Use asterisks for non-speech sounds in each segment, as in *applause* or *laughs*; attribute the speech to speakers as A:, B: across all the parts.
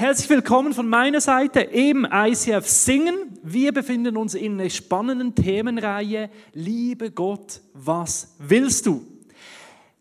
A: Herzlich willkommen von meiner Seite im ICF Singen. Wir befinden uns in einer spannenden Themenreihe Liebe Gott, was willst du?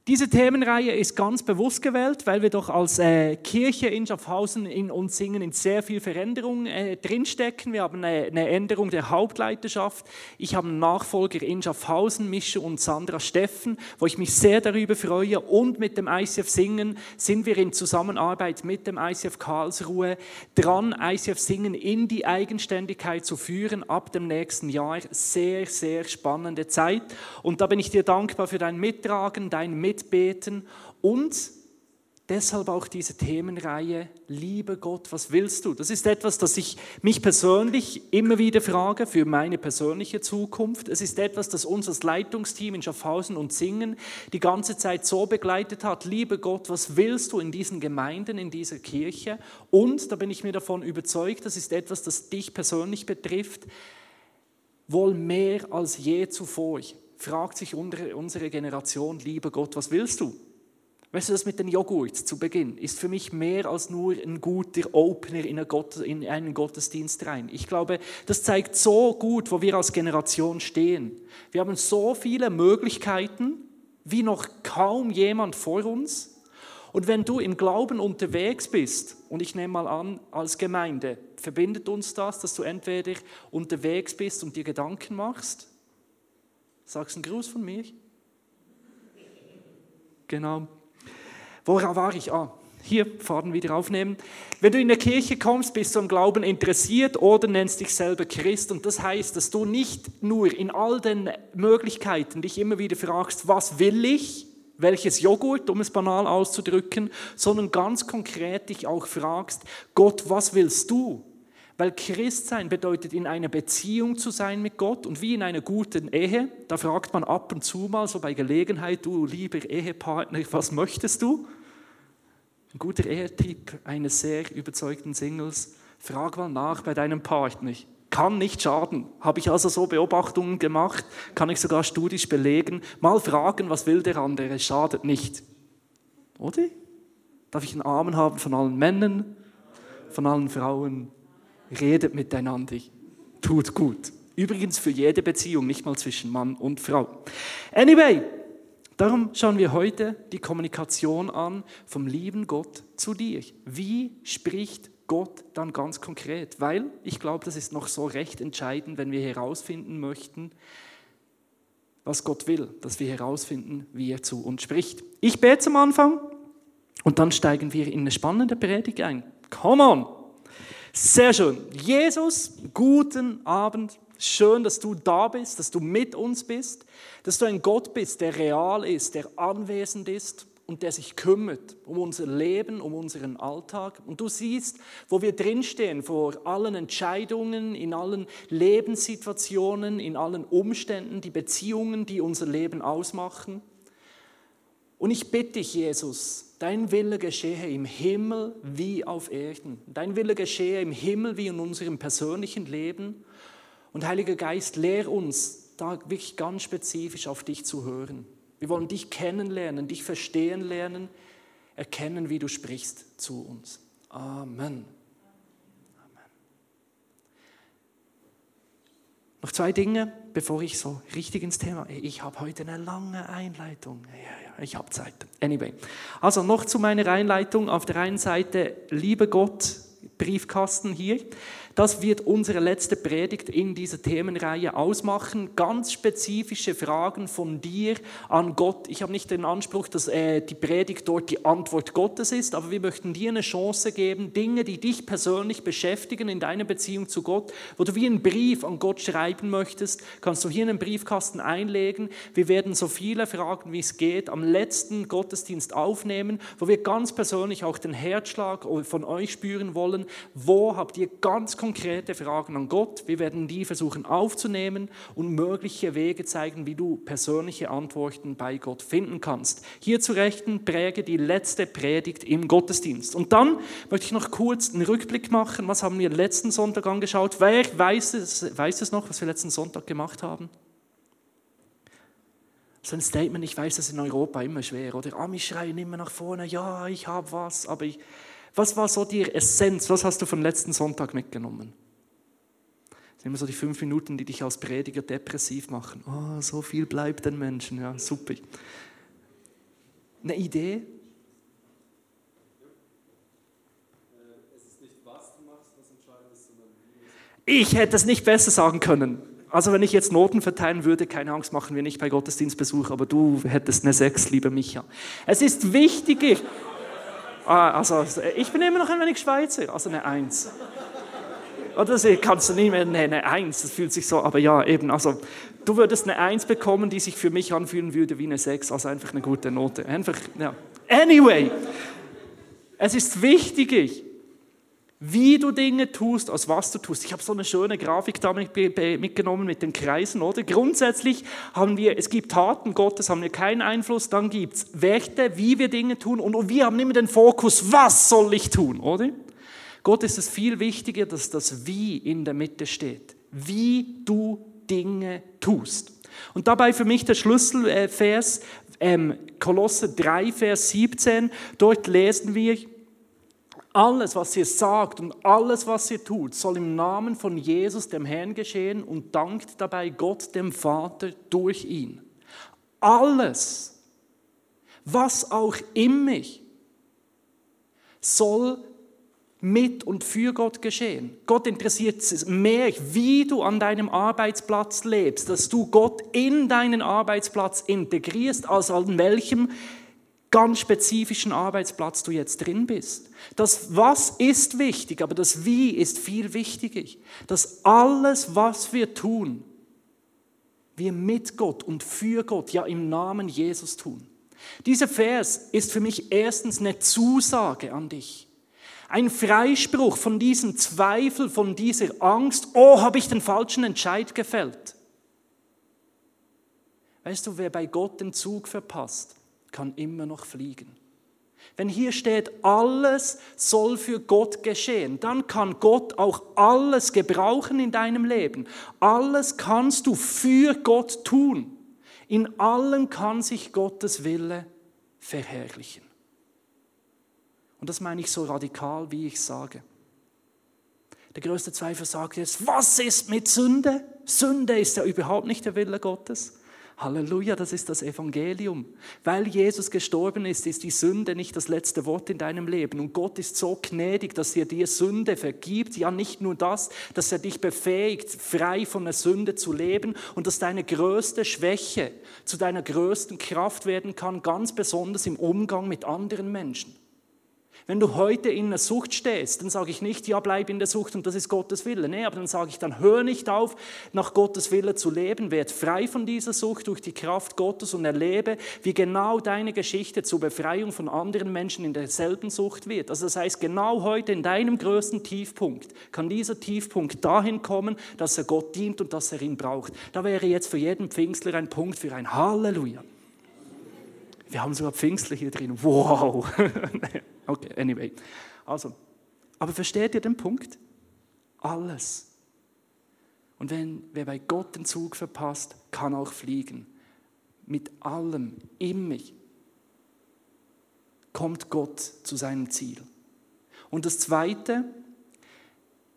A: Diese Themenreihe ist ganz bewusst gewählt, weil wir doch als äh, Kirche in Schaffhausen in uns singen in sehr viel Veränderung äh, drinstecken. Wir haben eine, eine, Änderung der Hauptleiterschaft. Ich habe einen Nachfolger in Schaffhausen, Mische und Sandra Steffen, wo ich mich sehr darüber freue. Und mit dem ICF Singen sind wir in Zusammenarbeit mit dem ICF Karlsruhe dran, ICF Singen in die Eigenständigkeit zu führen ab dem nächsten Jahr. Sehr, sehr spannende Zeit. Und da bin ich dir dankbar für dein Mittragen, dein Mittragen mitbeten und deshalb auch diese Themenreihe, liebe Gott, was willst du? Das ist etwas, das ich mich persönlich immer wieder frage für meine persönliche Zukunft. Es ist etwas, das uns als Leitungsteam in Schaffhausen und Singen die ganze Zeit so begleitet hat. Liebe Gott, was willst du in diesen Gemeinden, in dieser Kirche? Und, da bin ich mir davon überzeugt, das ist etwas, das dich persönlich betrifft, wohl mehr als je zuvor fragt sich unsere Generation, lieber Gott, was willst du? Weißt du, das mit dem Joghurt zu Beginn ist für mich mehr als nur ein guter Opener in, einen Gottesdienst rein. Ich glaube, das zeigt so gut, wo wir als Generation stehen. Wir haben so viele Möglichkeiten, wie noch kaum jemand vor uns. Und wenn du im Glauben unterwegs bist, und ich nehme mal an, als Gemeinde, verbindet uns das, dass du entweder unterwegs bist und dir Gedanken machst, Sagst du einen Gruß von mir? Genau. Woran war ich? Ah, hier, Faden wieder aufnehmen. Wenn du in der Kirche kommst, bist du am Glauben interessiert oder nennst dich selber Christ. Und das heißt, dass du nicht nur in all den Möglichkeiten dich immer wieder fragst, was will ich? Welches Joghurt, um es banal auszudrücken, sondern ganz konkret dich auch fragst, Gott, was willst du? Weil Christsein bedeutet, in einer Beziehung zu sein mit Gott und wie in einer guten Ehe, da fragt man ab und zu mal so bei Gelegenheit, du lieber Ehepartner, was möchtest du? Ein guter Ehetipp eines sehr überzeugten Singles, frag mal nach bei deinem Partner. Kann nicht schaden. Habe ich also so Beobachtungen gemacht, kann ich sogar studisch belegen. Mal fragen, was will der andere, schadet nicht. Oder? Darf ich einen Armen haben von allen Männern, von allen Frauen? Redet miteinander, tut gut. Übrigens für jede Beziehung, nicht mal zwischen Mann und Frau. Anyway, darum schauen wir heute die Kommunikation an vom lieben Gott zu dir. Wie spricht Gott dann ganz konkret? Weil ich glaube, das ist noch so recht entscheidend, wenn wir herausfinden möchten, was Gott will, dass wir herausfinden, wie er zu uns spricht. Ich bete zum Anfang und dann steigen wir in eine spannende Predigt ein. Come on! Sehr schön. Jesus, guten Abend. Schön, dass du da bist, dass du mit uns bist, dass du ein Gott bist, der real ist, der anwesend ist und der sich kümmert um unser Leben, um unseren Alltag. Und du siehst, wo wir drinstehen, vor allen Entscheidungen, in allen Lebenssituationen, in allen Umständen, die Beziehungen, die unser Leben ausmachen. Und ich bitte dich, Jesus, Dein Wille geschehe im Himmel wie auf Erden. Dein Wille geschehe im Himmel wie in unserem persönlichen Leben. Und Heiliger Geist, lehr uns, da wirklich ganz spezifisch auf dich zu hören. Wir wollen dich kennenlernen, dich verstehen lernen, erkennen, wie du sprichst zu uns. Amen. Noch zwei Dinge, bevor ich so richtig ins Thema. Ich habe heute eine lange Einleitung. Ja, ja, ich habe Zeit. Anyway. Also noch zu meiner Einleitung. Auf der einen Seite, liebe Gott, Briefkasten hier. Das wird unsere letzte Predigt in dieser Themenreihe ausmachen. Ganz spezifische Fragen von dir an Gott. Ich habe nicht den Anspruch, dass äh, die Predigt dort die Antwort Gottes ist, aber wir möchten dir eine Chance geben, Dinge, die dich persönlich beschäftigen in deiner Beziehung zu Gott, wo du wie einen Brief an Gott schreiben möchtest, kannst du hier in den Briefkasten einlegen. Wir werden so viele Fragen, wie es geht, am letzten Gottesdienst aufnehmen, wo wir ganz persönlich auch den Herzschlag von euch spüren wollen. Wo habt ihr ganz konkret konkrete Fragen an Gott. Wir werden die versuchen aufzunehmen und mögliche Wege zeigen, wie du persönliche Antworten bei Gott finden kannst. Hier zu Rechten präge die letzte Predigt im Gottesdienst. Und dann möchte ich noch kurz einen Rückblick machen. Was haben wir letzten Sonntag angeschaut? Wer weiß es, weiß es noch, was wir letzten Sonntag gemacht haben? So ein Statement, ich weiß, das ist in Europa immer schwer, oder? Amis schreien immer nach vorne, ja, ich habe was, aber ich, Was war so die Essenz? Was hast du von letzten Sonntag mitgenommen? Das sind immer so die fünf Minuten, die dich als Prediger depressiv machen. Oh, so viel bleibt den Menschen. Ja, super. Eine Idee? Ich hätte es nicht besser sagen können. Also wenn ich jetzt Noten verteilen würde, keine Angst, machen wir nicht bei Gottesdienstbesuch, aber du hättest eine 6, lieber Micha. Es ist wichtiger. Ah, also ich bin immer noch ein wenig Schweizer, also eine 1. Oder das kannst du nicht mehr, nee, eine 1, das fühlt sich so, aber ja, eben, also du würdest eine 1 bekommen, die sich für mich anfühlen würde wie eine 6, also einfach eine gute Note. Einfach, ja. Anyway, es ist wichtiger, wie du Dinge tust, als was du tust. Ich habe so eine schöne Grafik da mitgenommen mit den Kreisen, oder? Grundsätzlich haben wir, es gibt Taten Gottes, haben wir keinen Einfluss, dann gibt es Werte, wie wir Dinge tun und wir haben immer den Fokus, was soll ich tun, oder? Gott ist es viel wichtiger, dass das Wie in der Mitte steht. Wie du Dinge tust. Und dabei für mich der Schlüsselvers, ähm, Kolosse 3, Vers 17, dort lesen wir, alles, was ihr sagt und alles, was ihr tut, soll im Namen von Jesus, dem Herrn, geschehen und dankt dabei Gott, dem Vater, durch ihn. Alles, was auch immer, soll mit und für Gott geschehen. Gott interessiert es mehr, wie du an deinem Arbeitsplatz lebst, dass du Gott in deinen Arbeitsplatz integrierst, als an welchem ganz spezifischen Arbeitsplatz du jetzt drin bist. Das Was ist wichtig, aber das Wie ist viel wichtiger. Dass alles, was wir tun, wir mit Gott und für Gott, ja im Namen Jesus tun. Dieser Vers ist für mich erstens eine Zusage an dich. Ein Freispruch von diesem Zweifel, von dieser Angst, oh, habe ich den falschen Entscheid gefällt. Weißt du, wer bei Gott den Zug verpasst, kann immer noch fliegen. Wenn hier steht, alles soll für Gott geschehen, dann kann Gott auch alles gebrauchen in deinem Leben. Alles kannst du für Gott tun. In allem kann sich Gottes Wille verherrlichen. Und das meine ich so radikal, wie ich sage. Der größte Zweifel sagt jetzt, was ist mit Sünde? Sünde ist ja überhaupt nicht der Wille Gottes. Halleluja, das ist das Evangelium. Weil Jesus gestorben ist, ist die Sünde nicht das letzte Wort in deinem Leben. Und Gott ist so gnädig, dass er dir Sünde vergibt. Ja, nicht nur das, dass er dich befähigt, frei von der Sünde zu leben und dass deine größte Schwäche zu deiner größten Kraft werden kann, ganz besonders im Umgang mit anderen Menschen. Wenn du heute in einer Sucht stehst, dann sage ich nicht, ja, bleib in der Sucht und das ist Gottes Wille. Nee, aber dann sage ich, dann hör nicht auf, nach Gottes Wille zu leben, werd frei von dieser Sucht durch die Kraft Gottes und erlebe, wie genau deine Geschichte zur Befreiung von anderen Menschen in derselben Sucht wird. Also das heißt, genau heute in deinem größten Tiefpunkt kann dieser Tiefpunkt dahin kommen, dass er Gott dient und dass er ihn braucht. Da wäre jetzt für jeden Pfingstler ein Punkt für ein Halleluja. Wir haben sogar Pfingstler hier drin. Wow. *laughs* okay, anyway. Also, aber versteht ihr den Punkt? Alles. Und wenn wer bei Gott den Zug verpasst, kann auch fliegen. Mit allem, immer kommt Gott zu seinem Ziel. Und das Zweite,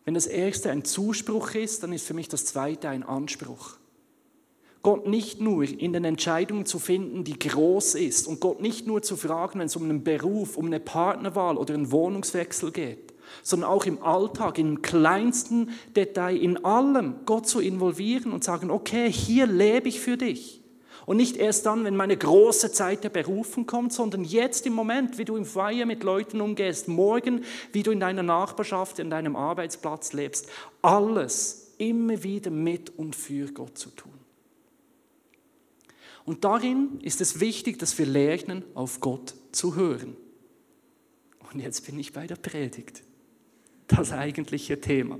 A: wenn das Erste ein Zuspruch ist, dann ist für mich das Zweite ein Anspruch. Gott nicht nur in den Entscheidungen zu finden, die groß ist und Gott nicht nur zu fragen, wenn es um einen Beruf, um eine Partnerwahl oder einen Wohnungswechsel geht, sondern auch im Alltag, im kleinsten Detail, in allem Gott zu involvieren und sagen, okay, hier lebe ich für dich. Und nicht erst dann, wenn meine große Zeit der Berufen kommt, sondern jetzt im Moment, wie du im Feier mit Leuten umgehst, morgen, wie du in deiner Nachbarschaft, in deinem Arbeitsplatz lebst. Alles immer wieder mit und für Gott zu tun. Und darin ist es wichtig, dass wir lernen, auf Gott zu hören. Und jetzt bin ich bei der Predigt. Das eigentliche Thema.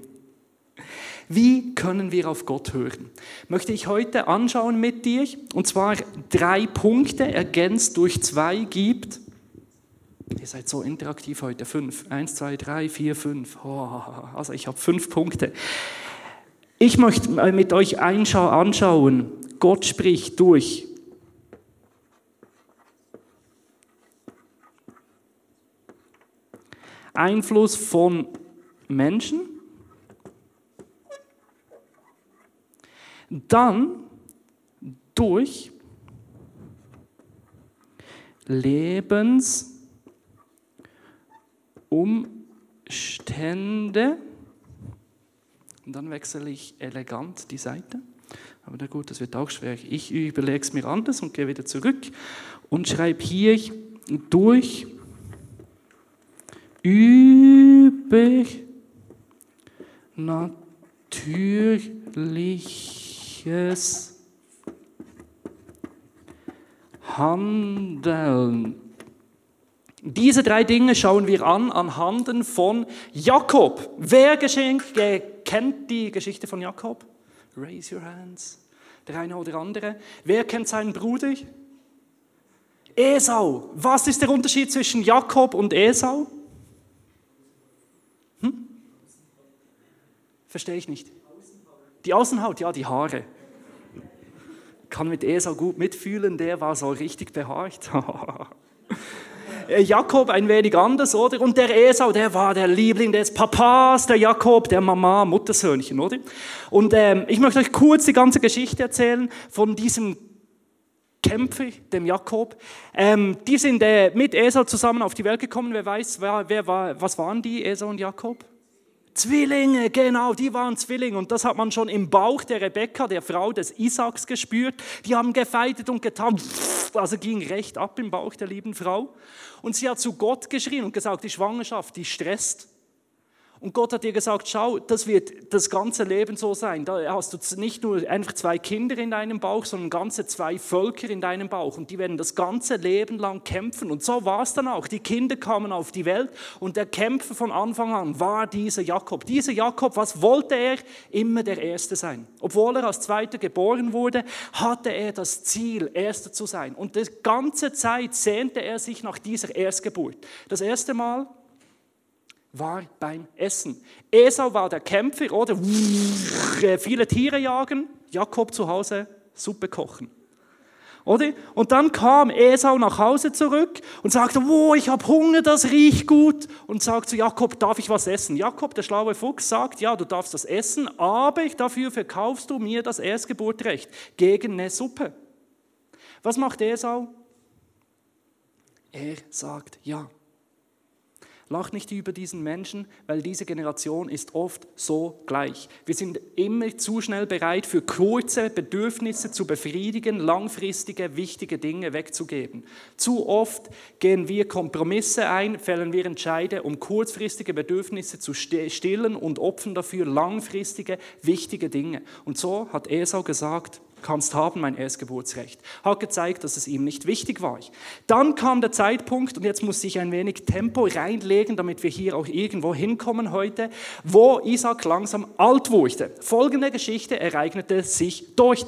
A: Wie können wir auf Gott hören? Möchte ich heute anschauen mit dir, und zwar drei Punkte, ergänzt durch zwei gibt. Ihr seid so interaktiv heute. Fünf. Eins, zwei, drei, vier, fünf. Oh, also ich habe fünf Punkte. Ich möchte mit euch anschauen, Gott spricht durch Einfluss von Menschen. Dann durch Lebensumstände. Und dann wechsle ich elegant die Seite. Aber na gut, das wird auch schwer. Ich überlege es mir anders und gehe wieder zurück und schreibe hier durch übernatürliches Handeln. Diese drei Dinge schauen wir an anhand von Jakob. Wer kennt die Geschichte von Jakob? Raise your hands. Der eine oder andere. Wer kennt seinen Bruder? Esau. Was ist der Unterschied zwischen Jakob und Esau? Verstehe ich nicht. Die Außenhaut, ja, die Haare. Kann mit Esau gut mitfühlen, der war so richtig behaart. *laughs* Äh, Jakob ein wenig anders, oder? Und der Esau, der war der Liebling des Papas, der Jakob, der Mama, Muttersöhnchen, oder? Und ähm, ich möchte euch kurz die ganze Geschichte erzählen von diesem Kämpfer, dem Jakob. Ähm, die sind äh, mit Esau zusammen auf die Welt gekommen. Wer weiß, wer, wer war, was waren die, Esau und Jakob? Zwillinge, genau, die waren Zwillinge. Und das hat man schon im Bauch der Rebekka, der Frau des Isaaks, gespürt. Die haben gefeitet und getan. Also ging recht ab im Bauch der lieben Frau. Und sie hat zu Gott geschrien und gesagt, die Schwangerschaft, die stresst. Und Gott hat ihr gesagt, schau, das wird das ganze Leben so sein. Da hast du nicht nur einfach zwei Kinder in deinem Bauch, sondern ganze zwei Völker in deinem Bauch. Und die werden das ganze Leben lang kämpfen. Und so war es dann auch. Die Kinder kamen auf die Welt und der Kämpfer von Anfang an war dieser Jakob. Dieser Jakob, was wollte er? Immer der Erste sein. Obwohl er als Zweiter geboren wurde, hatte er das Ziel, Erster zu sein. Und die ganze Zeit sehnte er sich nach dieser Erstgeburt. Das erste Mal war beim Essen. Esau war der Kämpfer, oder? Viele Tiere jagen, Jakob zu Hause Suppe kochen. Oder? Und dann kam Esau nach Hause zurück und sagte, oh, ich habe Hunger, das riecht gut. Und sagt zu Jakob, darf ich was essen? Jakob, der schlaue Fuchs, sagt, ja, du darfst das essen, aber dafür verkaufst du mir das Erstgeburtrecht gegen eine Suppe. Was macht Esau? Er sagt ja. Lach nicht über diesen Menschen, weil diese Generation ist oft so gleich. Wir sind immer zu schnell bereit, für kurze Bedürfnisse zu befriedigen, langfristige, wichtige Dinge wegzugeben. Zu oft gehen wir Kompromisse ein, fällen wir Entscheide, um kurzfristige Bedürfnisse zu stillen und opfern dafür langfristige, wichtige Dinge. Und so hat Esau gesagt, kannst haben, mein Erstgeburtsrecht. Hat gezeigt, dass es ihm nicht wichtig war. Dann kam der Zeitpunkt, und jetzt muss ich ein wenig Tempo reinlegen, damit wir hier auch irgendwo hinkommen heute, wo Isaac langsam alt wurde. Folgende Geschichte ereignete sich dort.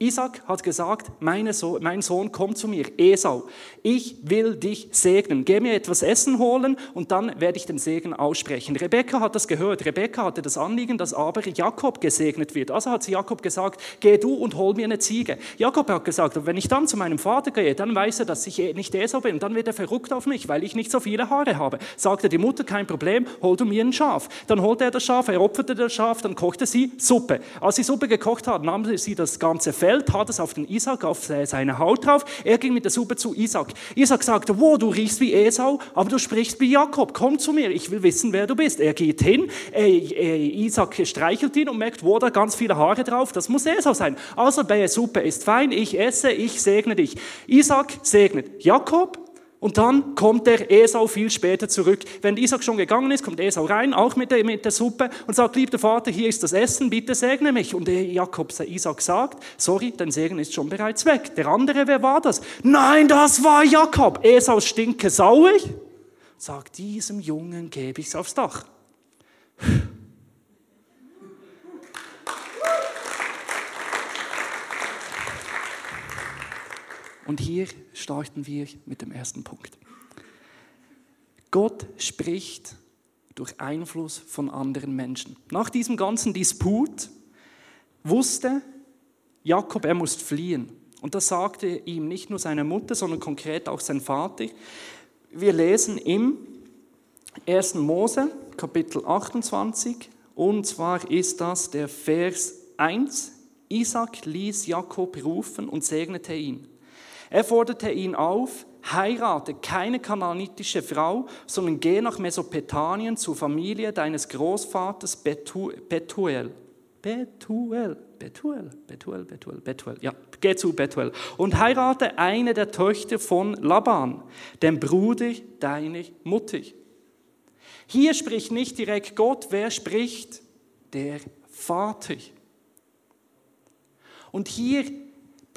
A: Isaac hat gesagt, so mein Sohn, komm zu mir, Esau, ich will dich segnen. Geh mir etwas Essen holen und dann werde ich den Segen aussprechen. Rebekka hat das gehört. Rebekka hatte das Anliegen, dass aber Jakob gesegnet wird. Also hat sie Jakob gesagt, geh du und hol mir eine Ziege. Jakob hat gesagt, wenn ich dann zu meinem Vater gehe, dann weiß er, dass ich nicht Esau bin. Dann wird er verrückt auf mich, weil ich nicht so viele Haare habe. Sagte die Mutter, kein Problem, hol du mir ein Schaf. Dann holte er das Schaf, er opferte das Schaf, dann kochte sie Suppe. Als sie Suppe gekocht hat, nahm sie das ganze Fell Fell, tat es auf den Isaac, auf seine Haut drauf. Er ging mit der Suppe zu Isaac. Isaac sagte, wo, du riechst wie Esau, aber du sprichst wie Jakob, komm zu mir, ich will wissen, wer du bist. Er geht hin, äh, äh, Isaac streichelt ihn und merkt, wo, da ganz viele Haare drauf, das muss Esau sein. Also, bei Suppe ist fein, ich esse, ich segne dich. Isaac segnet Jakob, und dann kommt der Esau viel später zurück. Wenn Isaac schon gegangen ist, kommt Esau rein, auch mit der, mit der Suppe und sagt, lieber Vater, hier ist das Essen, bitte segne mich. Und Jakob, Isaac sagt, sorry, dein Segen ist schon bereits weg. Der andere, wer war das? Nein, das war Jakob. Esau stinke sauer. Sagt, diesem Jungen gebe ich's aufs Dach. Und hier starten wir mit dem ersten Punkt. Gott spricht durch Einfluss von anderen Menschen. Nach diesem ganzen Disput wusste Jakob, er muss fliehen. Und das sagte ihm nicht nur seine Mutter, sondern konkret auch sein Vater. Wir lesen im 1. Mose, Kapitel 28, und zwar ist das der Vers 1. Isaac ließ Jakob rufen und segnete ihn. Er forderte ihn auf, heirate keine kananitische Frau, sondern geh nach Mesopotamien zur Familie deines Großvaters Betuel. Betuel, Betuel, Betuel, Betuel, Betuel, ja, geh zu Betuel und heirate eine der Töchter von Laban, dem Bruder deiner Mutter. Hier spricht nicht direkt Gott, wer spricht? Der Vater. Und hier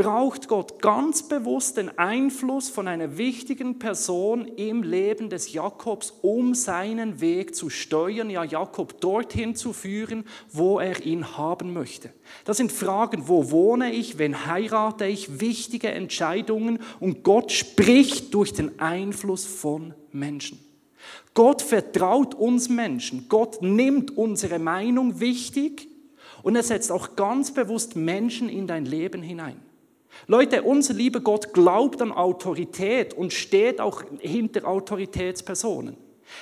A: braucht Gott ganz bewusst den Einfluss von einer wichtigen Person im Leben des Jakobs, um seinen Weg zu steuern, ja Jakob dorthin zu führen, wo er ihn haben möchte. Das sind Fragen, wo wohne ich, wen heirate ich, wichtige Entscheidungen und Gott spricht durch den Einfluss von Menschen. Gott vertraut uns Menschen, Gott nimmt unsere Meinung wichtig und er setzt auch ganz bewusst Menschen in dein Leben hinein. Leute, unser lieber Gott glaubt an Autorität und steht auch hinter Autoritätspersonen.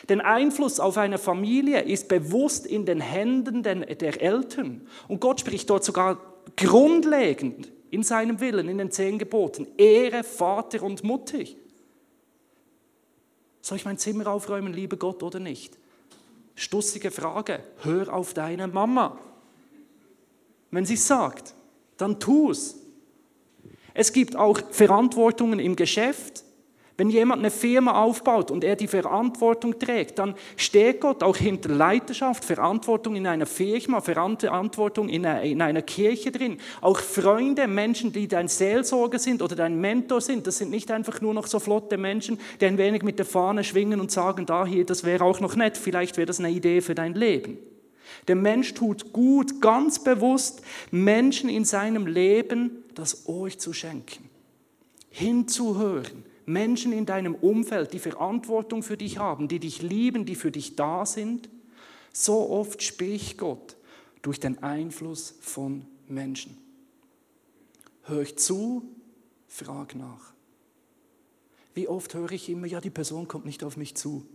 A: Der Einfluss auf eine Familie ist bewusst in den Händen der Eltern. Und Gott spricht dort sogar grundlegend in seinem Willen, in den zehn Geboten. Ehre Vater und Mutter. Soll ich mein Zimmer aufräumen, lieber Gott, oder nicht? Stussige Frage. Hör auf deine Mama. Wenn sie sagt, dann tu es. Gibt auch Verantwortungen im Geschäft. Wenn jemand eine Firma aufbaut und er die Verantwortung trägt, dann steht Gott auch hinter Leiterschaft, Verantwortung in einer Firma, Verantwortung in einer, in einer Kirche drin. Auch Freunde, Menschen, die dein Seelsorger sind oder dein Mentor sind, das sind nicht einfach nur noch so flotte Menschen, die ein wenig mit der Fahne schwingen und sagen, da hier, das wäre auch noch nett, vielleicht wäre das eine Idee für dein Leben. Der Mensch tut gut, ganz bewusst, Menschen in seinem Leben das Ohr zu schenken, hinzuhören, Menschen in deinem Umfeld, die Verantwortung für dich haben, die dich lieben, die für dich da sind. So oft spricht Gott durch den Einfluss von Menschen. Hör ich zu, frag nach. Wie oft höre ich immer, ja, die Person kommt nicht auf mich zu.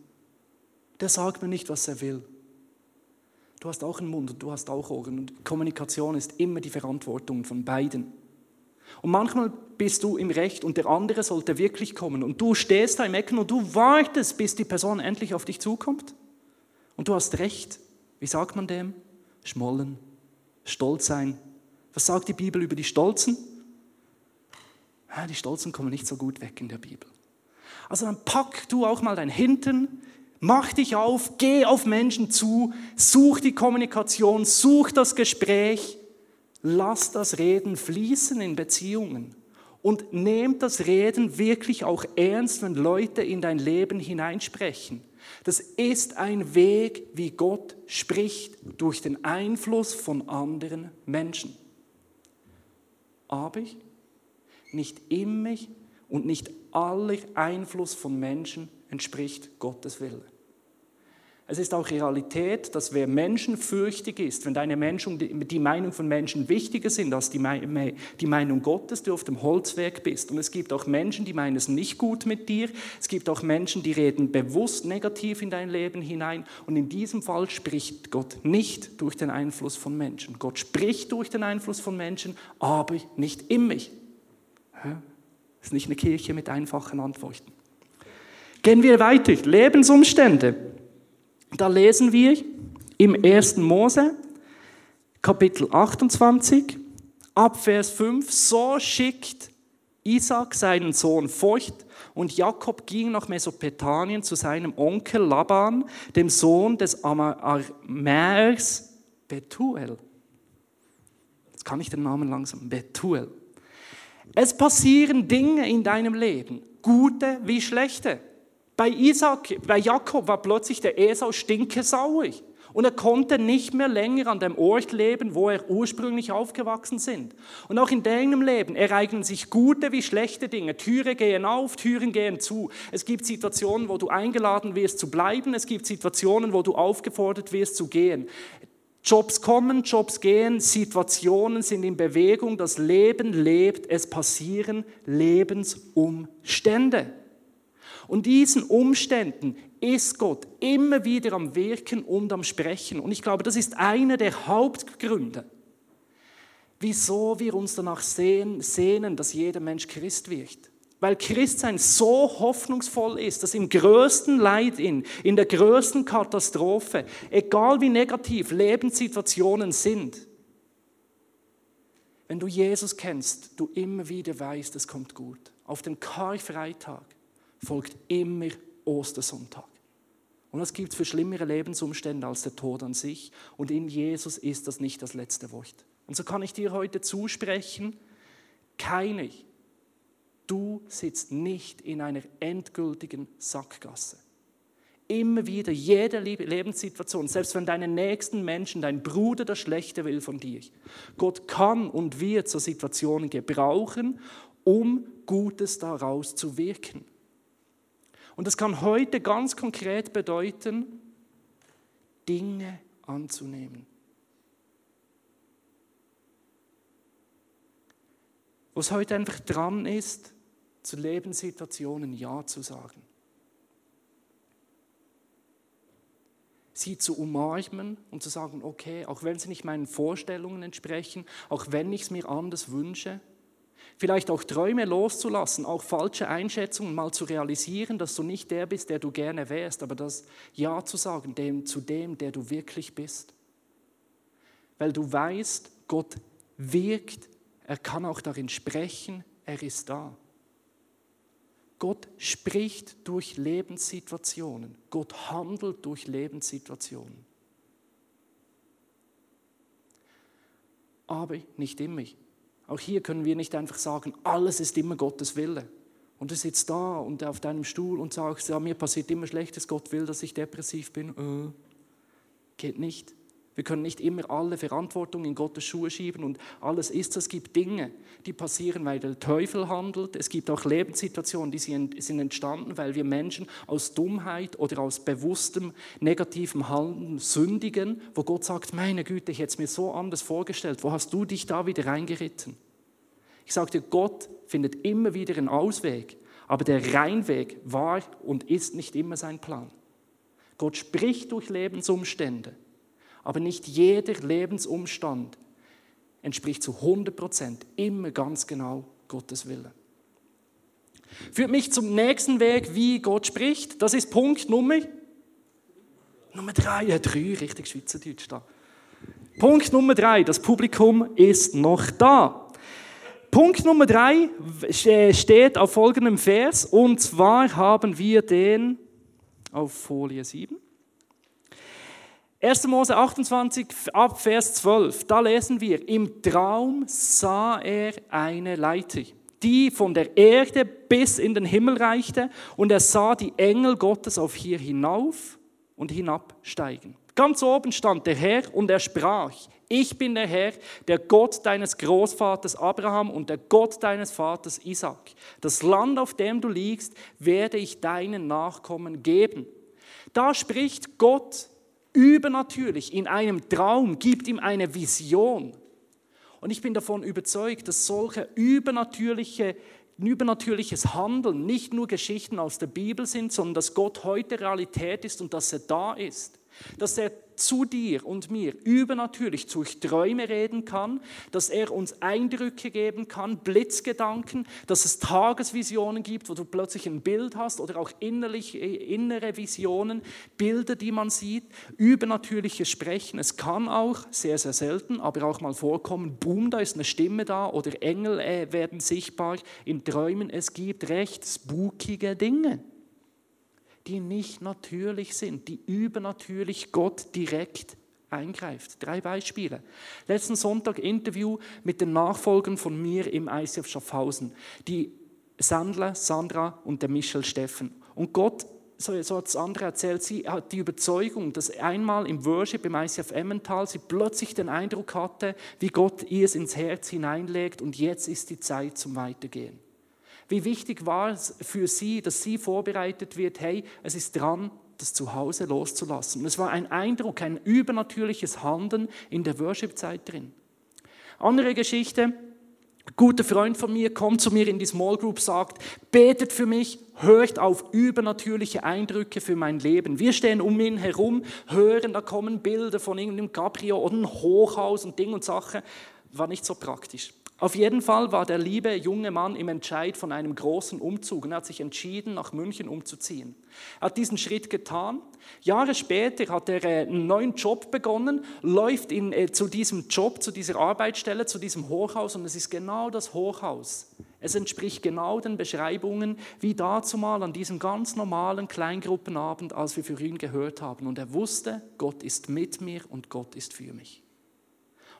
A: Der sagt mir nicht, was er will. Du hast auch einen Mund und du hast auch Ohren. Und Kommunikation ist immer die Verantwortung von beiden. Und manchmal bist du im Recht und der andere sollte wirklich kommen. Und du stehst da im Ecken und du wartest, bis die Person endlich auf dich zukommt. Und du hast Recht. Wie sagt man dem? Schmollen, stolz sein. Was sagt die Bibel über die Stolzen? Ja, die Stolzen kommen nicht so gut weg in der Bibel. Also dann pack du auch mal dein Hinten, mach dich auf, geh auf Menschen zu, such die Kommunikation, such das Gespräch Lass das Reden fließen in Beziehungen und nehmt das Reden wirklich auch ernst, wenn Leute in dein Leben hineinsprechen. Das ist ein Weg, wie Gott spricht, durch den Einfluss von anderen Menschen. Aber nicht immer und nicht aller Einfluss von Menschen entspricht Gottes Wille. Es ist auch Realität, dass wer menschenfürchtig ist, wenn deine Menschen, die Meinung von Menschen wichtiger sind als die, die Meinung Gottes, du auf dem Holzwerk bist. Und es gibt auch Menschen, die meinen es nicht gut mit dir. Es gibt auch Menschen, die reden bewusst negativ in dein Leben hinein. Und in diesem Fall spricht Gott nicht durch den Einfluss von Menschen. Gott spricht durch den Einfluss von Menschen, aber nicht immer. Das ist nicht eine Kirche mit einfachen Antworten. Gehen wir weiter. Lebensumstände. Da lesen wir im 1. Mose, Kapitel 28, ab Vers 5, so schickt Isaac seinen Sohn fort und Jakob ging nach Mesopotamien zu seinem Onkel Laban, dem Sohn des Armers Betuel. Jetzt kann ich den Namen langsam, Betuel. Es passieren Dinge in deinem Leben, gute wie schlechte. Bei Isaac, bei Jakob war plötzlich der Esau stinkesauer. Und er konnte nicht mehr länger an dem Ort leben, wo er ursprünglich aufgewachsen sind. Und auch in deinem Leben ereignen sich gute wie schlechte Dinge. Türen gehen auf, Türen gehen zu. Es gibt Situationen, wo du eingeladen wirst zu bleiben. Es gibt Situationen, wo du aufgefordert wirst zu gehen. Jobs kommen, Jobs gehen, Situationen sind in Bewegung, das Leben lebt, es passieren Lebensumstände. Und diesen Umständen ist Gott immer wieder am Wirken und am Sprechen. Und ich glaube, das ist einer der Hauptgründe, wieso wir uns danach sehen, sehnen, dass jeder Mensch Christ wird. Weil Christsein so hoffnungsvoll ist, dass im größten Leid, in, in der größten Katastrophe, egal wie negativ Lebenssituationen sind, wenn du Jesus kennst, du immer wieder weißt, es kommt gut. Auf den Karfreitag folgt immer Ostersonntag. Und das gibt es für schlimmere Lebensumstände als der Tod an sich. Und in Jesus ist das nicht das letzte Wort. Und so kann ich dir heute zusprechen, keine, du sitzt nicht in einer endgültigen Sackgasse. Immer wieder, jede Lebenssituation, selbst wenn deine nächsten Menschen, dein Bruder das Schlechte will von dir, Gott kann und wird so Situationen gebrauchen, um Gutes daraus zu wirken. Und das kann heute ganz konkret bedeuten, Dinge anzunehmen. Wo es heute einfach dran ist, zu Lebenssituationen Ja zu sagen. Sie zu umarmen und zu sagen, okay, auch wenn sie nicht meinen Vorstellungen entsprechen, auch wenn ich es mir anders wünsche, vielleicht auch Träume loszulassen, auch falsche Einschätzungen mal zu realisieren, dass du nicht der bist, der du gerne wärst, aber das Ja zu sagen dem, zu dem, der du wirklich bist. Weil du weißt, Gott wirkt er kann auch darin sprechen, er ist da. Gott spricht durch Lebenssituationen. Gott handelt durch Lebenssituationen. Aber nicht immer. Auch hier können wir nicht einfach sagen, alles ist immer Gottes Wille. Und du sitzt da und auf deinem Stuhl und sagst, ja, mir passiert immer Schlechtes, Gott will, dass ich depressiv bin. Äh, geht nicht. Wir können nicht immer alle Verantwortung in Gottes Schuhe schieben und alles ist. Es gibt Dinge, die passieren, weil der Teufel handelt. Es gibt auch Lebenssituationen, die sind entstanden, weil wir Menschen aus Dummheit oder aus bewusstem negativem Handeln sündigen, wo Gott sagt, meine Güte, ich hätte es mir so anders vorgestellt. Wo hast du dich da wieder reingeritten? Ich dir, Gott findet immer wieder einen Ausweg, aber der Reinweg war und ist nicht immer sein Plan. Gott spricht durch Lebensumstände. Aber nicht jeder Lebensumstand entspricht zu 100 Prozent immer ganz genau Gottes Wille. Führt mich zum nächsten Weg, wie Gott spricht. Das ist Punkt Nummer, Nummer drei. Ja, drei, richtig Schweizerdeutsch da. Punkt Nummer drei, das Publikum ist noch da. Punkt Nummer drei steht auf folgendem Vers und zwar haben wir den auf Folie 7. 1. Mose 28 ab Vers 12, da lesen wir, im Traum sah er eine Leiter, die von der Erde bis in den Himmel reichte und er sah die Engel Gottes auf hier hinauf und hinabsteigen. Ganz oben stand der Herr und er sprach, ich bin der Herr, der Gott deines Großvaters Abraham und der Gott deines Vaters Isaac. Das Land, auf dem du liegst, werde ich deinen Nachkommen geben. Da spricht Gott übernatürlich in einem Traum, gibt ihm eine Vision. Und ich bin davon überzeugt, dass solche übernatürliche übernatürliches Handeln nicht nur Geschichten aus der Bibel sind, sondern dass Gott heute Realität ist und dass er da ist dass er zu dir und mir übernatürlich durch Träume reden kann, dass er uns Eindrücke geben kann, Blitzgedanken, dass es Tagesvisionen gibt, wo du plötzlich ein Bild hast oder auch innerlich, äh, innere Visionen, Bilder, die man sieht, übernatürliches Sprechen. Es kann auch, sehr, sehr selten, aber auch mal vorkommen, boom, da ist eine Stimme da oder Engel äh, werden sichtbar in Träumen. Es gibt recht spookige Dinge die nicht natürlich sind, die übernatürlich Gott direkt eingreift. Drei Beispiele. Letzten Sonntag Interview mit den Nachfolgern von mir im ICF Schaffhausen, die Sandler, Sandra und der Michel Steffen. Und Gott, so, hat Sandra erzählt, sie hat die Überzeugung, dass einmal im Worship im ICF Emmental sie plötzlich den Eindruck hatte, wie Gott ihr es ins Herz hineinlegt und jetzt ist die Zeit zum Weitergehen. Wie wichtig war es für sie, dass sie vorbereitet wird, hey, es ist dran, das Zuhause loszulassen. Es war ein Eindruck, ein übernatürliches Handeln in der Worship-Zeit drin. Andere Geschichte, guter Freund von mir kommt zu mir in die Small Group, sagt, betet für mich, hört auf übernatürliche Eindrücke für mein Leben. Wir stehen um ihn herum, hören, da kommen Bilder von irgendeinem Cabrio oder einem Hochhaus und Ding und Sache. War nicht so praktisch. Auf jeden Fall war der liebe junge Mann im Entscheid von einem großen Umzug und hat sich entschieden, nach München umzuziehen. Er hat diesen Schritt getan. Jahre später hat er äh, einen neuen Job begonnen, läuft in, äh, zu diesem Job, zu dieser Arbeitsstelle, zu diesem Hochhaus und es ist genau das Hochhaus. Es entspricht genau den Beschreibungen wie dazu mal an diesem ganz normalen Kleingruppenabend, als wir für ihn gehört haben. Und er wusste, Gott ist mit mir und Gott ist für mich.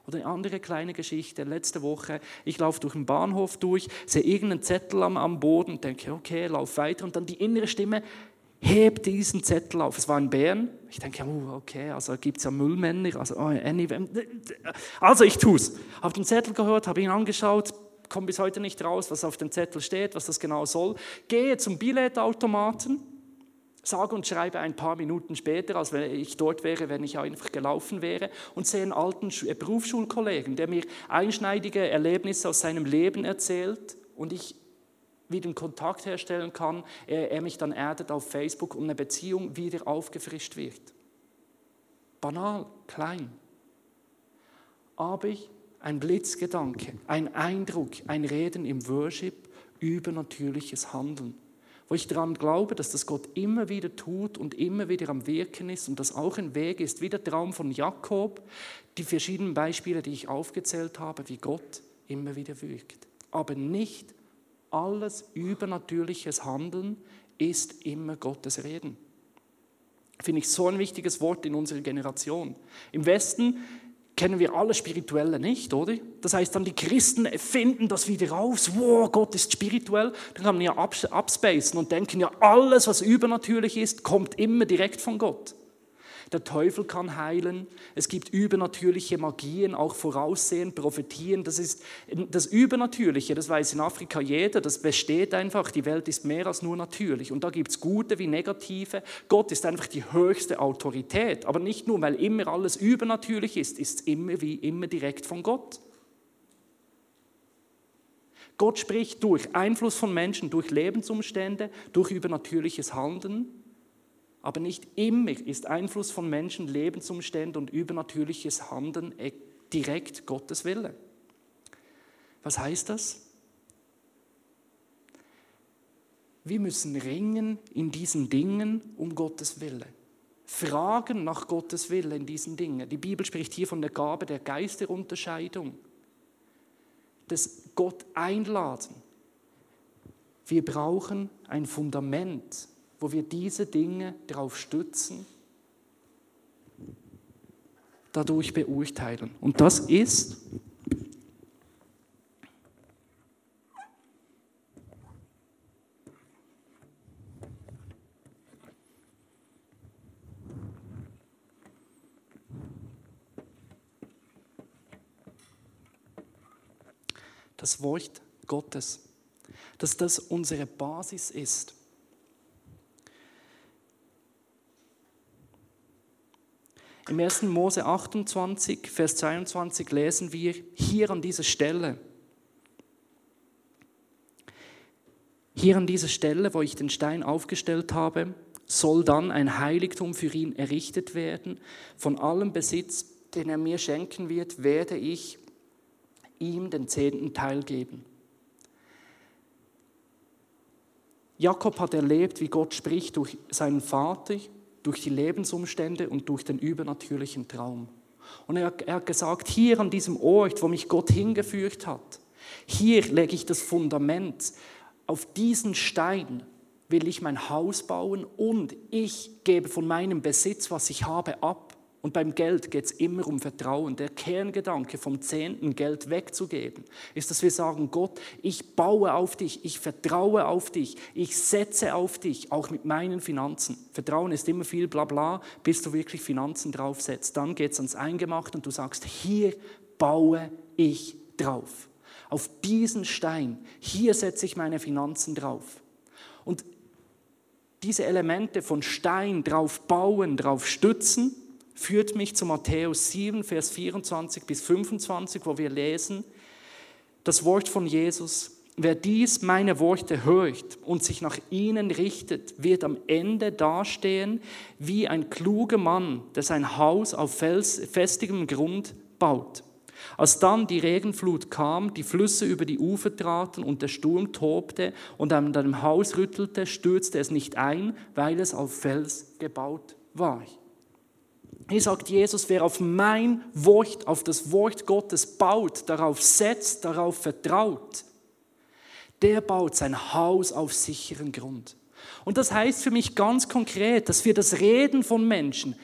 A: Oder eine andere kleine Geschichte, letzte Woche, ich laufe durch den Bahnhof durch, sehe irgendeinen Zettel am, am Boden, denke, okay, lauf weiter und dann die innere Stimme, hebt diesen Zettel auf. Es war in Bern. Ich denke, oh, okay, also gibt es ja Müllmänner. Also, oh, anyway. also ich tue es. Habe den Zettel gehört, habe ihn angeschaut, komme bis heute nicht raus, was auf dem Zettel steht, was das genau soll. Gehe zum Billetautomaten, sage und schreibe ein paar Minuten später, als wenn ich dort wäre, wenn ich einfach gelaufen wäre, und sehe einen alten äh, Berufsschulkollegen, der mir einschneidige Erlebnisse aus seinem Leben erzählt und ich wieder einen Kontakt herstellen kann, er, er mich dann erdet auf Facebook und eine Beziehung wieder aufgefrischt wird. Banal, klein. Aber ich ein Blitzgedanke, ein Eindruck, ein Reden im Worship, übernatürliches Handeln wo ich daran glaube, dass das Gott immer wieder tut und immer wieder am Wirken ist und das auch ein Weg ist, wie der Traum von Jakob, die verschiedenen Beispiele, die ich aufgezählt habe, wie Gott immer wieder wirkt. Aber nicht alles übernatürliches Handeln ist immer Gottes Reden. Finde ich so ein wichtiges Wort in unserer Generation. Im Westen kennen wir alle Spirituelle nicht, oder? Das heißt, dann die Christen finden das wieder raus, wow, Gott ist spirituell, dann kann man ja abspacen und denken, ja, alles, was übernatürlich ist, kommt immer direkt von Gott. Der Teufel kann heilen. Es gibt übernatürliche Magien, auch Voraussehen, Prophetien. Das ist das Übernatürliche, das weiß in Afrika jeder, das besteht einfach. Die Welt ist mehr als nur natürlich. Und da gibt es gute wie negative. Gott ist einfach die höchste Autorität. Aber nicht nur, weil immer alles übernatürlich ist, ist es immer wie immer direkt von Gott. Gott spricht durch Einfluss von Menschen, durch Lebensumstände, durch übernatürliches Handeln. Aber nicht immer ist Einfluss von Menschen, Lebensumstände und übernatürliches Handeln e- direkt Gottes Wille. Was heißt das? Wir müssen ringen in diesen Dingen um Gottes Wille. Fragen nach Gottes Wille in diesen Dingen. Die Bibel spricht hier von der Gabe der Geisterunterscheidung. Das Gott einladen. Wir brauchen ein Fundament wo wir diese Dinge darauf stützen, dadurch beurteilen. Und das ist das Wort Gottes, dass das unsere Basis ist. Im 1. Mose 28, Vers 22 lesen wir hier an dieser Stelle, hier an dieser Stelle, wo ich den Stein aufgestellt habe, soll dann ein Heiligtum für ihn errichtet werden. Von allem Besitz, den er mir schenken wird, werde ich ihm den zehnten Teil geben. Jakob hat erlebt, wie Gott spricht durch seinen Vater durch die Lebensumstände und durch den übernatürlichen Traum. Und er, er hat gesagt, hier an diesem Ort, wo mich Gott hingeführt hat, hier lege ich das Fundament. Auf diesen Stein will ich mein Haus bauen und ich gebe von meinem Besitz, was ich habe, ab. Und beim Geld geht es immer um Vertrauen. Der Kerngedanke vom Zehnten Geld wegzugeben, ist, dass wir sagen, Gott, ich baue auf dich, ich vertraue auf dich, ich setze auf dich, auch mit meinen Finanzen. Vertrauen ist immer viel bla bla, bis du wirklich Finanzen draufsetzt. Dann geht es ans Eingemachte und du sagst, hier baue ich drauf. Auf diesen Stein, hier setze ich meine Finanzen drauf. Und diese Elemente von Stein drauf bauen, drauf stützen, führt mich zu Matthäus 7, Vers 24 bis 25, wo wir lesen, das Wort von Jesus. Wer dies meine Worte hört und sich nach ihnen richtet, wird am Ende dastehen wie ein kluger Mann, der sein Haus auf festigem Grund baut. Als dann die Regenflut kam, die Flüsse über die Ufer traten und der Sturm tobte und an dem Haus rüttelte, stürzte es nicht ein, weil es auf Fels gebaut war. Hier sagt Jesus, wer auf mein Wort, auf das Wort Gottes baut, darauf setzt, darauf vertraut, der baut sein Haus auf sicheren Grund. Und das heißt für mich ganz konkret, dass wir das Reden von Menschen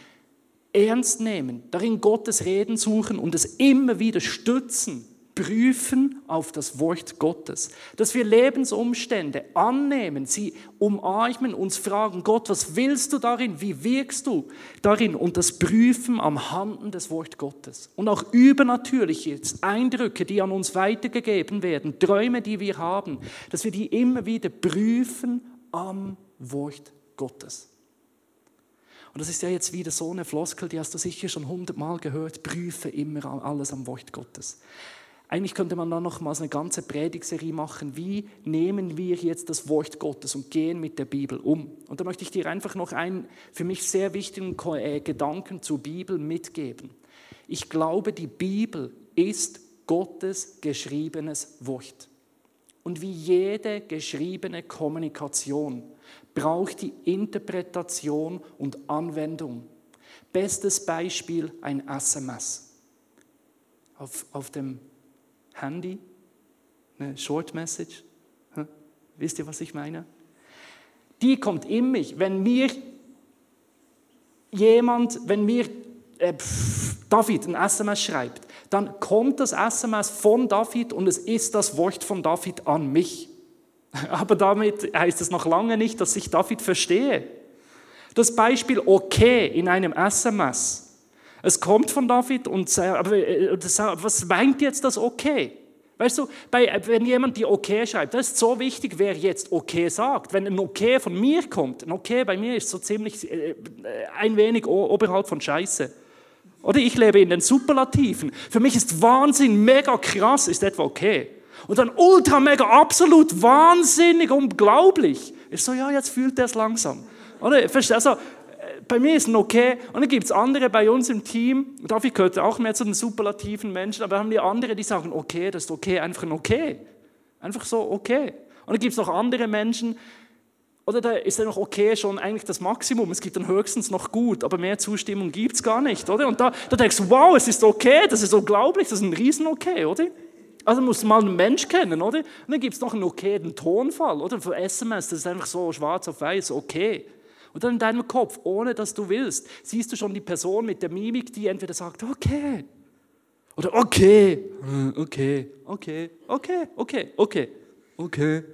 A: ernst nehmen, darin Gottes Reden suchen und es immer wieder stützen, prüfen auf das Wort Gottes. Dass wir Lebensumstände annehmen, sie umarmen, uns fragen, Gott, was willst du darin? Wie wirkst du darin? Und das prüfen am Handen des Wort Gottes. Und auch übernatürlich jetzt Eindrücke, die an uns weitergegeben werden, Träume, die wir haben, dass wir die immer wieder prüfen am Wort Gottes. Und das ist ja jetzt wieder so eine Floskel, die hast du sicher schon hundertmal gehört, prüfe immer alles am Wort Gottes. Eigentlich könnte man da nochmals eine ganze Predigserie machen, wie nehmen wir jetzt das Wort Gottes und gehen mit der Bibel um. Und da möchte ich dir einfach noch einen für mich sehr wichtigen äh, Gedanken zur Bibel mitgeben. Ich glaube, die Bibel ist Gottes geschriebenes Wort. Und wie jede geschriebene Kommunikation braucht die Interpretation und Anwendung. Bestes Beispiel ein SMS. Auf, auf dem Handy, eine Short Message. Wisst ihr, was ich meine? Die kommt in mich. Wenn mir jemand, wenn mir äh, David ein SMS schreibt, dann kommt das SMS von David und es ist das Wort von David an mich. *laughs* Aber damit heißt es noch lange nicht, dass ich David verstehe. Das Beispiel okay in einem SMS. Es kommt von David und sagt, äh, was meint jetzt das okay? Weißt du, wenn jemand die okay schreibt, das ist so wichtig, wer jetzt okay sagt. Wenn ein okay von mir kommt, ein okay bei mir ist so ziemlich äh, ein wenig oberhalb von Scheiße. Oder ich lebe in den Superlativen. Für mich ist Wahnsinn, mega krass, ist etwa okay. Und dann ultra mega absolut wahnsinnig unglaublich. Ist so, ja, jetzt fühlt er es langsam. Oder? Also, bei mir ist ein okay. Und dann gibt es andere bei uns im Team, David gehört auch mehr zu den superlativen Menschen, aber haben wir andere, die sagen, okay, das ist okay, einfach ein okay. Einfach so okay. Und dann gibt es noch andere Menschen, oder da ist ja noch okay schon eigentlich das Maximum. Es gibt dann höchstens noch gut, aber mehr Zustimmung gibt es gar nicht, oder? Und da, da denkst du, wow, es ist okay, das ist unglaublich, das ist ein Riesen-Okay, oder? Also musst du mal einen Mensch kennen, oder? Und dann gibt es noch einen okayen Tonfall, oder? Für SMS, das ist einfach so schwarz auf weiß, okay. Und dann in deinem Kopf, ohne dass du willst, siehst du schon die Person mit der Mimik, die entweder sagt, okay, oder okay, okay, okay, okay, okay, okay, okay.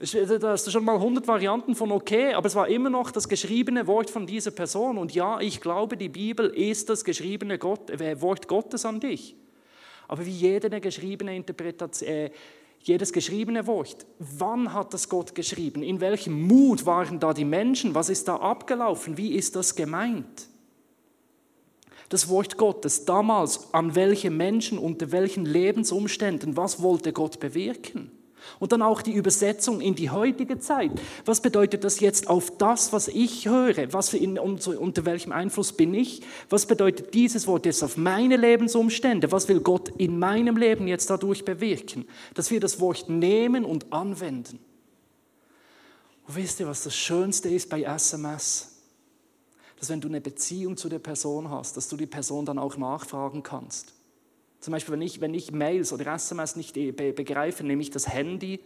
A: Da hast du schon mal 100 Varianten von okay, aber es war immer noch das geschriebene Wort von dieser Person. Und ja, ich glaube, die Bibel ist das geschriebene Gott, äh, Wort Gottes an dich. Aber wie jede geschriebene Interpretation, äh, jedes geschriebene Wort. Wann hat das Gott geschrieben? In welchem Mut waren da die Menschen? Was ist da abgelaufen? Wie ist das gemeint? Das Wort Gottes damals, an welche Menschen, unter welchen Lebensumständen, was wollte Gott bewirken? Und dann auch die Übersetzung in die heutige Zeit. Was bedeutet das jetzt auf das, was ich höre? Was in, unter welchem Einfluss bin ich? Was bedeutet dieses Wort jetzt auf meine Lebensumstände? Was will Gott in meinem Leben jetzt dadurch bewirken? Dass wir das Wort nehmen und anwenden. Und wisst ihr, was das Schönste ist bei SMS? Dass wenn du eine Beziehung zu der Person hast, dass du die Person dann auch nachfragen kannst. Zum Beispiel, wenn ich, wenn ich Mails oder SMS nicht begreife, nehme ich das Handy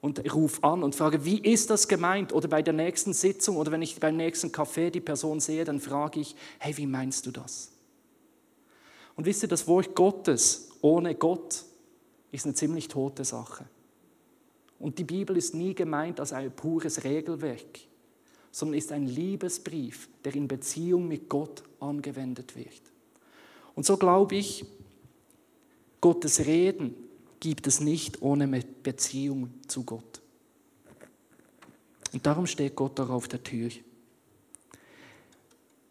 A: und rufe an und frage, wie ist das gemeint? Oder bei der nächsten Sitzung oder wenn ich beim nächsten Café die Person sehe, dann frage ich, hey, wie meinst du das? Und wisst ihr, das Wort Gottes ohne Gott ist eine ziemlich tote Sache. Und die Bibel ist nie gemeint als ein pures Regelwerk, sondern ist ein Liebesbrief, der in Beziehung mit Gott angewendet wird. Und so glaube ich, Gottes Reden gibt es nicht ohne Beziehung zu Gott. Und darum steht Gott auch auf der Tür.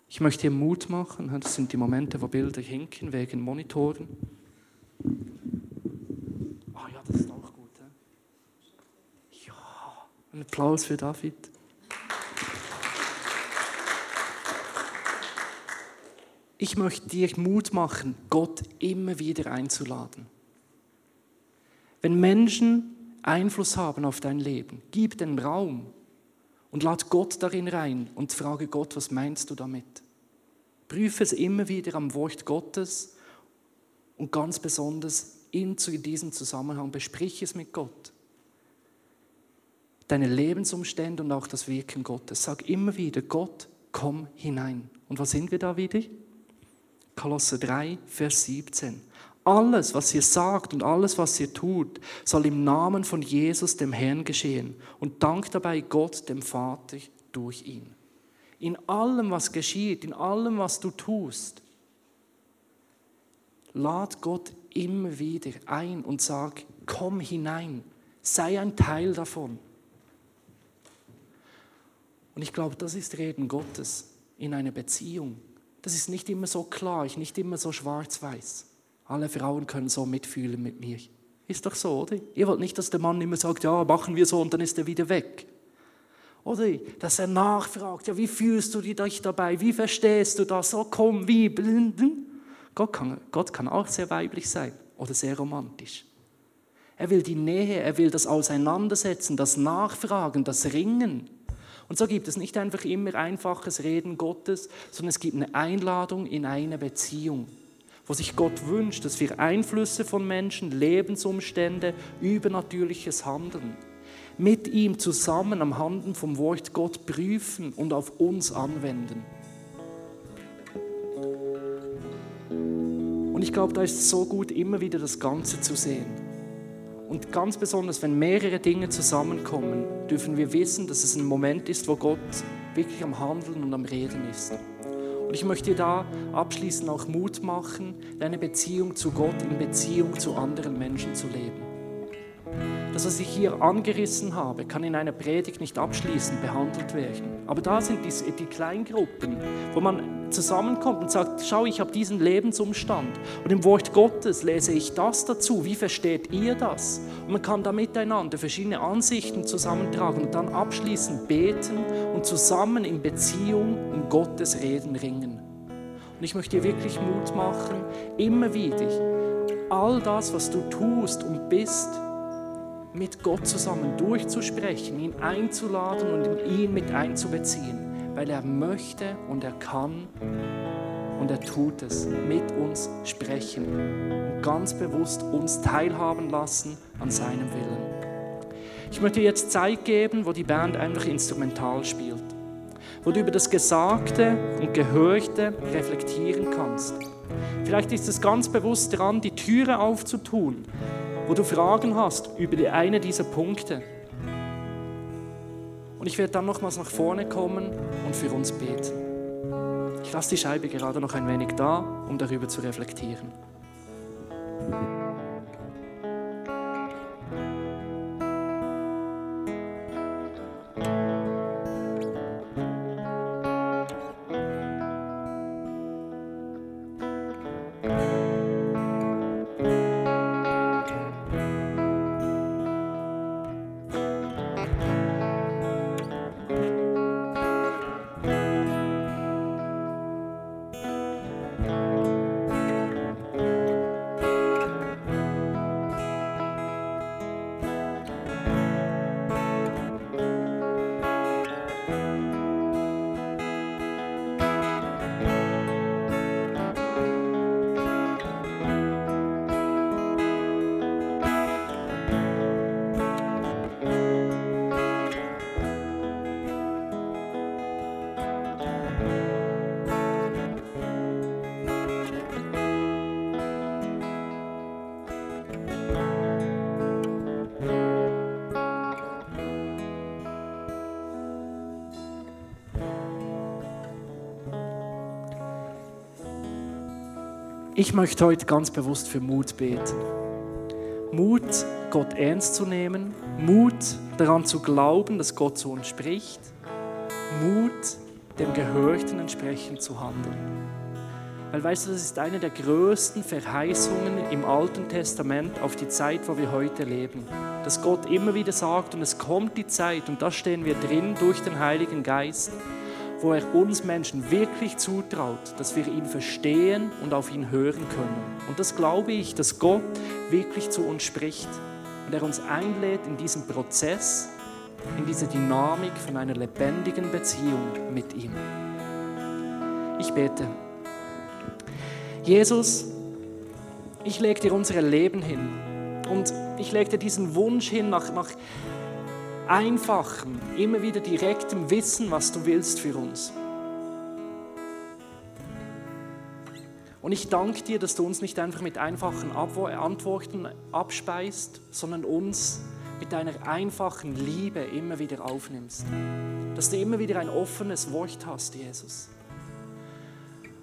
A: Ich möchte hier Mut machen. Das sind die Momente, wo Bilder hinken wegen Monitoren. Ah oh ja, das ist auch gut. Ja, ein Applaus für David. Ich möchte dir Mut machen, Gott immer wieder einzuladen. Wenn Menschen Einfluss haben auf dein Leben, gib den Raum und lad Gott darin rein und frage Gott, was meinst du damit? Prüfe es immer wieder am Wort Gottes und ganz besonders in diesem Zusammenhang besprich es mit Gott. Deine Lebensumstände und auch das Wirken Gottes. Sag immer wieder, Gott, komm hinein. Und was sind wir da wieder? Kolosse 3, Vers 17. Alles, was ihr sagt und alles, was ihr tut, soll im Namen von Jesus, dem Herrn, geschehen. Und dank dabei Gott, dem Vater, durch ihn. In allem, was geschieht, in allem, was du tust, lad Gott immer wieder ein und sag, komm hinein, sei ein Teil davon. Und ich glaube, das ist Reden Gottes in einer Beziehung. Das ist nicht immer so klar, nicht immer so schwarz-weiß. Alle Frauen können so mitfühlen mit mir. Ist doch so, oder? Ihr wollt nicht, dass der Mann immer sagt, ja, machen wir so und dann ist er wieder weg. Oder? Dass er nachfragt, ja, wie fühlst du dich dabei? Wie verstehst du das? So komm, wie? Gott kann, Gott kann auch sehr weiblich sein oder sehr romantisch. Er will die Nähe, er will das Auseinandersetzen, das Nachfragen, das Ringen. Und so gibt es nicht einfach immer einfaches Reden Gottes, sondern es gibt eine Einladung in eine Beziehung, wo sich Gott wünscht, dass wir Einflüsse von Menschen, Lebensumstände, übernatürliches Handeln mit ihm zusammen am Handeln vom Wort Gott prüfen und auf uns anwenden. Und ich glaube, da ist es so gut, immer wieder das Ganze zu sehen. Und ganz besonders, wenn mehrere Dinge zusammenkommen, dürfen wir wissen, dass es ein Moment ist, wo Gott wirklich am Handeln und am Reden ist. Und ich möchte dir da abschließend auch Mut machen, deine Beziehung zu Gott in Beziehung zu anderen Menschen zu leben. Das, was ich hier angerissen habe, kann in einer Predigt nicht abschließend behandelt werden. Aber da sind die, die Kleingruppen, wo man zusammenkommt und sagt, schau, ich habe diesen Lebensumstand. Und im Wort Gottes lese ich das dazu. Wie versteht ihr das? Und man kann da miteinander verschiedene Ansichten zusammentragen und dann abschließend beten und zusammen in Beziehung um Gottes Reden ringen. Und ich möchte dir wirklich Mut machen, immer wieder all das, was du tust und bist, mit Gott zusammen durchzusprechen, ihn einzuladen und ihn mit einzubeziehen, weil er möchte und er kann und er tut es, mit uns sprechen und ganz bewusst uns teilhaben lassen an seinem Willen. Ich möchte jetzt Zeit geben, wo die Band einfach instrumental spielt, wo du über das Gesagte und Gehörte reflektieren kannst. Vielleicht ist es ganz bewusst dran, die Türe aufzutun, wo du Fragen hast über eine dieser Punkte. Und ich werde dann nochmals nach vorne kommen und für uns beten. Ich lasse die Scheibe gerade noch ein wenig da, um darüber zu reflektieren. Ich möchte heute ganz bewusst für Mut beten. Mut, Gott ernst zu nehmen. Mut, daran zu glauben, dass Gott zu uns spricht. Mut, dem Gehörten entsprechend zu handeln. Weil weißt du, das ist eine der größten Verheißungen im Alten Testament auf die Zeit, wo wir heute leben. dass Gott immer wieder sagt, und es kommt die Zeit, und da stehen wir drin durch den Heiligen Geist, wo er uns Menschen wirklich zutraut, dass wir ihn verstehen und auf ihn hören können. Und das glaube ich, dass Gott wirklich zu uns spricht und er uns einlädt in diesen Prozess, in diese Dynamik von einer lebendigen Beziehung mit ihm. Ich bete. Jesus, ich lege dir unsere Leben hin und ich lege dir diesen Wunsch hin nach, nach einfachem, immer wieder direktem Wissen, was du willst für uns. Und ich danke dir, dass du uns nicht einfach mit einfachen Antworten abspeist, sondern uns mit deiner einfachen Liebe immer wieder aufnimmst. Dass du immer wieder ein offenes Wort hast, Jesus.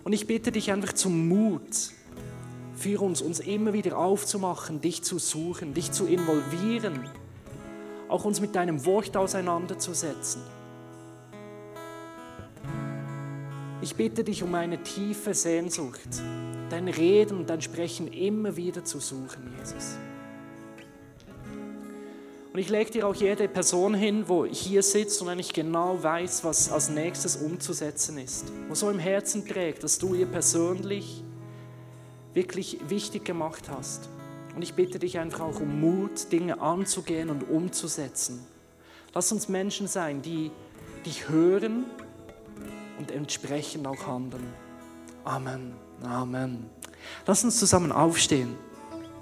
A: Und ich bitte dich einfach zum Mut für uns, uns immer wieder aufzumachen, dich zu suchen, dich zu involvieren, auch uns mit deinem Wort auseinanderzusetzen. Ich bitte dich um eine tiefe Sehnsucht, dein Reden und dein Sprechen immer wieder zu suchen, Jesus. Und ich lege dir auch jede Person hin, wo hier sitzt und eigentlich genau weiß, was als nächstes umzusetzen ist. Wo so im Herzen trägt, dass du ihr persönlich wirklich wichtig gemacht hast. Und ich bitte dich einfach auch um Mut, Dinge anzugehen und umzusetzen. Lass uns Menschen sein, die dich hören und entsprechend auch handeln. Amen. Amen. Lass uns zusammen aufstehen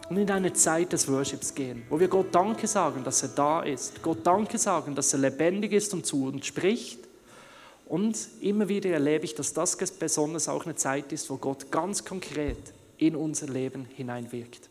A: und in eine Zeit des Worships gehen, wo wir Gott Danke sagen, dass er da ist. Gott Danke sagen, dass er lebendig ist und zu uns spricht. Und immer wieder erlebe ich, dass das besonders auch eine Zeit ist, wo Gott ganz konkret in unser Leben hineinwirkt.